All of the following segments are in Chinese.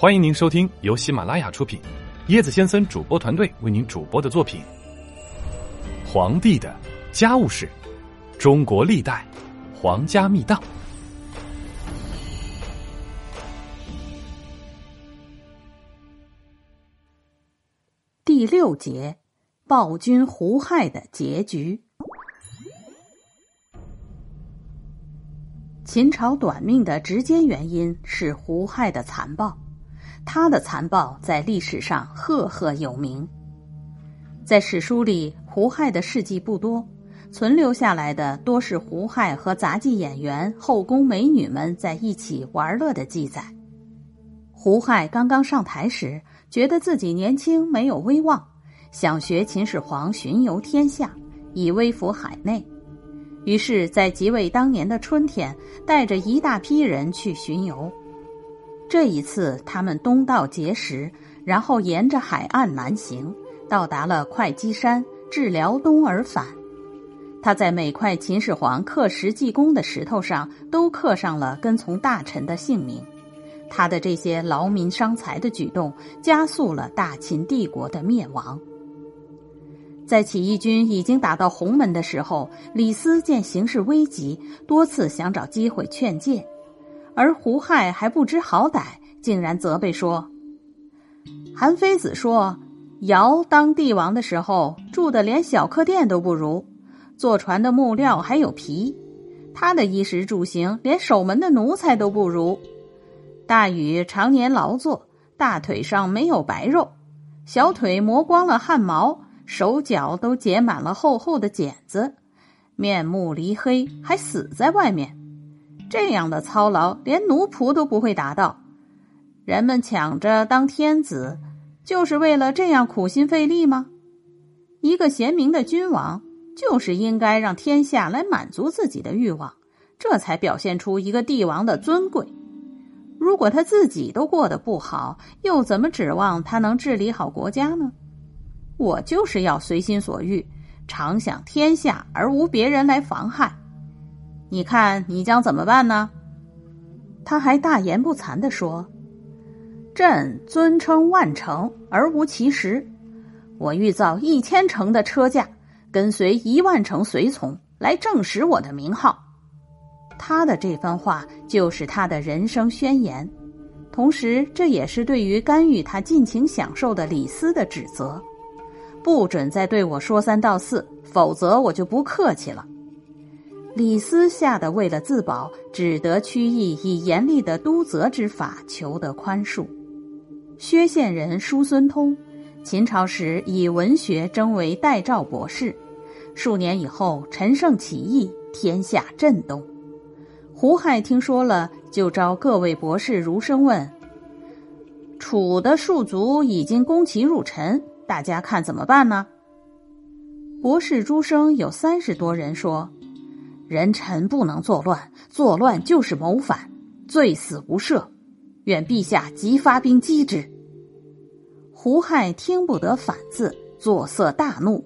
欢迎您收听由喜马拉雅出品，椰子先生主播团队为您主播的作品《皇帝的家务事：中国历代皇家秘档》第六节：暴君胡亥的结局。秦朝短命的直接原因是胡亥的残暴。他的残暴在历史上赫赫有名，在史书里，胡亥的事迹不多，存留下来的多是胡亥和杂技演员、后宫美女们在一起玩乐的记载。胡亥刚刚上台时，觉得自己年轻没有威望，想学秦始皇巡游天下，以威服海内，于是，在即位当年的春天，带着一大批人去巡游。这一次，他们东到碣石，然后沿着海岸南行，到达了会稽山，至辽东而返。他在每块秦始皇刻石记功的石头上都刻上了跟从大臣的姓名。他的这些劳民伤财的举动，加速了大秦帝国的灭亡。在起义军已经打到鸿门的时候，李斯见形势危急，多次想找机会劝谏。而胡亥还不知好歹，竟然责备说：“韩非子说，尧当帝王的时候住的连小客店都不如，坐船的木料还有皮，他的衣食住行连守门的奴才都不如。大禹常年劳作，大腿上没有白肉，小腿磨光了汗毛，手脚都结满了厚厚的茧子，面目离黑，还死在外面。”这样的操劳，连奴仆都不会达到。人们抢着当天子，就是为了这样苦心费力吗？一个贤明的君王，就是应该让天下来满足自己的欲望，这才表现出一个帝王的尊贵。如果他自己都过得不好，又怎么指望他能治理好国家呢？我就是要随心所欲，常享天下，而无别人来妨害。你看，你将怎么办呢？他还大言不惭地说：“朕尊称万乘而无其实，我欲造一千乘的车驾，跟随一万乘随从来证实我的名号。”他的这番话就是他的人生宣言，同时这也是对于干预他尽情享受的李斯的指责：不准再对我说三道四，否则我就不客气了。李斯吓得为了自保，只得屈意以严厉的督责之法求得宽恕。薛县人叔孙通，秦朝时以文学征为代赵博士。数年以后，陈胜起义，天下震动。胡亥听说了，就召各位博士儒生问：“楚的庶族已经攻其入陈，大家看怎么办呢？”博士诸生有三十多人说。人臣不能作乱，作乱就是谋反，罪死无赦。愿陛下即发兵击之。胡亥听不得反字，作色大怒。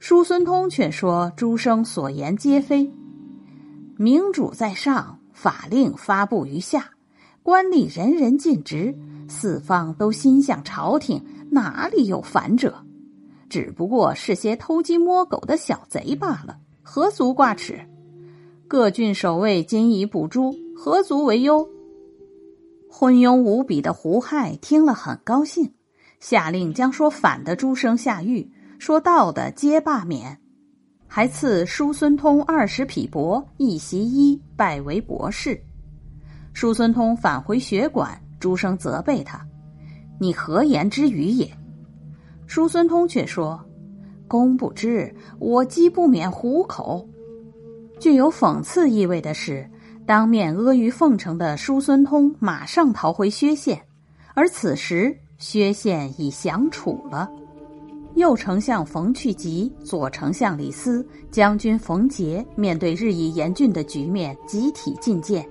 叔孙通却说：“诸生所言皆非，明主在上，法令发布于下，官吏人人尽职，四方都心向朝廷，哪里有反者？只不过是些偷鸡摸狗的小贼罢了。”何足挂齿？各郡守卫今已捕诛，何足为忧？昏庸无比的胡亥听了很高兴，下令将说反的诸生下狱，说道的皆罢免，还赐叔孙通二十匹帛，一袭衣，拜为博士。叔孙通返回学馆，诸生责备他：“你何言之语也？”叔孙通却说。公不知，我饥不免虎口。具有讽刺意味的是，当面阿谀奉承的叔孙通马上逃回薛县，而此时薛县已降楚了。右丞相冯去疾、左丞相李斯、将军冯杰面对日益严峻的局面，集体进谏。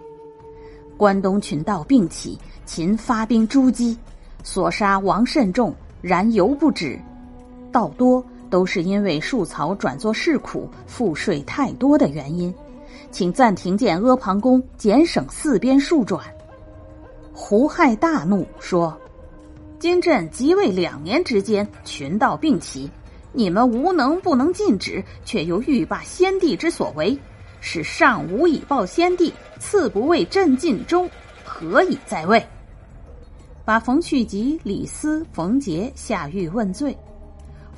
关东群盗并起，秦发兵诛击，所杀王甚众，然犹不止，盗多。都是因为树曹转作市苦，赋税太多的原因，请暂停建阿房宫，减省四边数转。胡亥大怒，说：“今朕即位两年之间，群盗并起，你们无能不能禁止，却又欲罢先帝之所为，是上无以报先帝，次不为朕尽忠，何以在位？”把冯去疾、李斯、冯杰下狱问罪。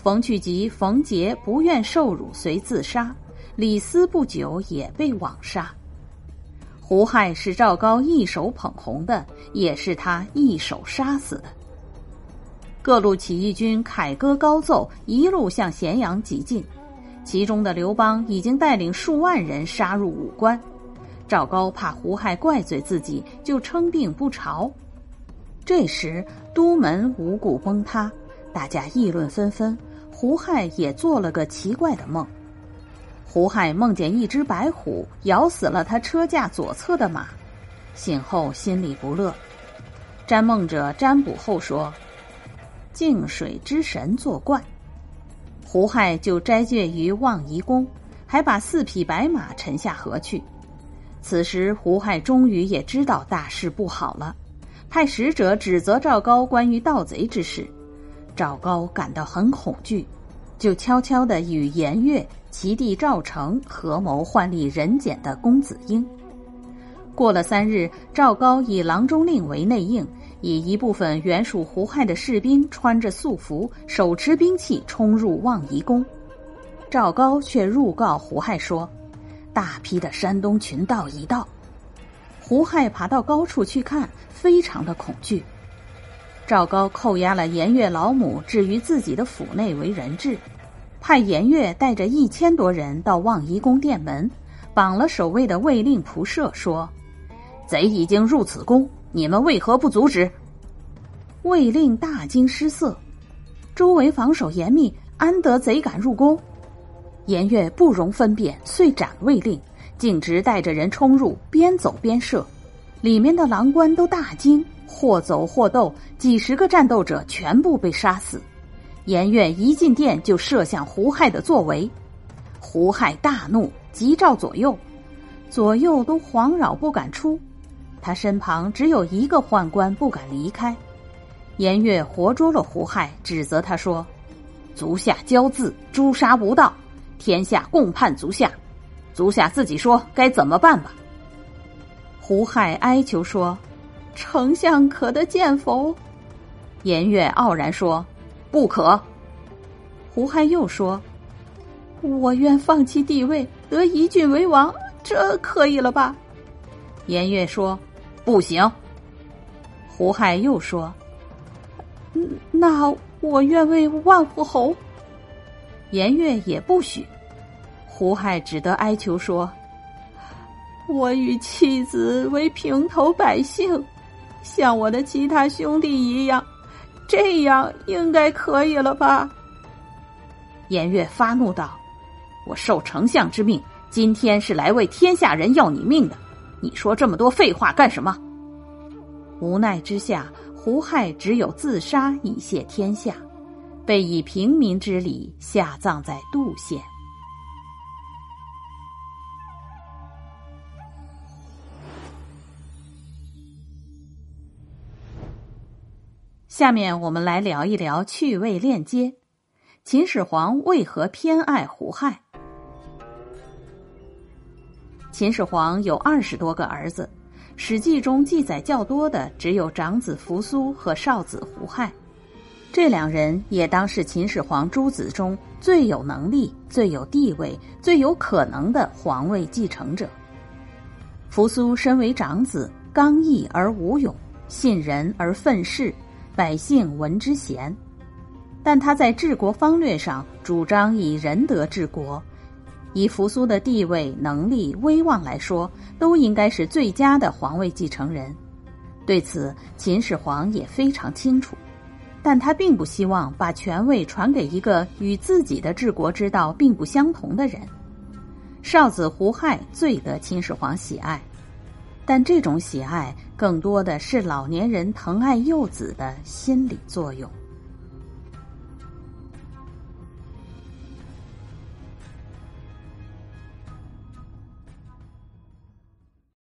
冯去疾、冯杰不愿受辱，遂自杀；李斯不久也被枉杀。胡亥是赵高一手捧红的，也是他一手杀死的。各路起义军凯歌高奏，一路向咸阳急进。其中的刘邦已经带领数万人杀入武关。赵高怕胡亥怪罪自己，就称病不朝。这时都门五谷崩塌，大家议论纷纷。胡亥也做了个奇怪的梦。胡亥梦见一只白虎咬死了他车架左侧的马，醒后心里不乐。占梦者占卜后说：“净水之神作怪。”胡亥就斋戒于望夷宫，还把四匹白马沉下河去。此时胡亥终于也知道大事不好了，派使者指责赵高关于盗贼之事。赵高感到很恐惧，就悄悄的与颜悦。其弟赵成合谋换立人简的公子婴。过了三日，赵高以郎中令为内应，以一部分原属胡亥的士兵穿着素服，手持兵器冲入望夷宫。赵高却入告胡亥说：“大批的山东群盗已到。”胡亥爬到高处去看，非常的恐惧。赵高扣押了颜悦老母，置于自己的府内为人质。派颜悦带着一千多人到望夷宫殿门，绑了守卫的卫令仆射，说：“贼已经入此宫，你们为何不阻止？”卫令大惊失色，周围防守严密，安得贼敢入宫？颜悦不容分辨，遂斩卫令，径直带着人冲入，边走边射，里面的郎官都大惊，或走或斗，几十个战斗者全部被杀死。颜悦一进殿就射向胡亥的作为，胡亥大怒，急召左右，左右都惶扰不敢出，他身旁只有一个宦官不敢离开。颜悦活捉了胡亥，指责他说：“足下骄恣，诛杀无道，天下共叛足下，足下自己说该怎么办吧。”胡亥哀求说：“丞相可得见否？”颜悦傲然说。不可。胡亥又说：“我愿放弃帝位，得一郡为王，这可以了吧？”颜悦说：“不行。”胡亥又说：“那我愿为万户侯。”颜悦也不许。胡亥只得哀求说：“我与妻子为平头百姓，像我的其他兄弟一样。”这样应该可以了吧？颜悦发怒道：“我受丞相之命，今天是来为天下人要你命的，你说这么多废话干什么？”无奈之下，胡亥只有自杀以谢天下，被以平民之礼下葬在杜县。下面我们来聊一聊趣味链接：秦始皇为何偏爱胡亥？秦始皇有二十多个儿子，《史记》中记载较多的只有长子扶苏和少子胡亥，这两人也当是秦始皇诸子中最有能力、最有地位、最有可能的皇位继承者。扶苏身为长子，刚毅而无勇，信人而愤世。百姓闻之贤，但他在治国方略上主张以仁德治国，以扶苏的地位、能力、威望来说，都应该是最佳的皇位继承人。对此，秦始皇也非常清楚，但他并不希望把权位传给一个与自己的治国之道并不相同的人。少子胡亥最得秦始皇喜爱。但这种喜爱更多的是老年人疼爱幼子的心理作用。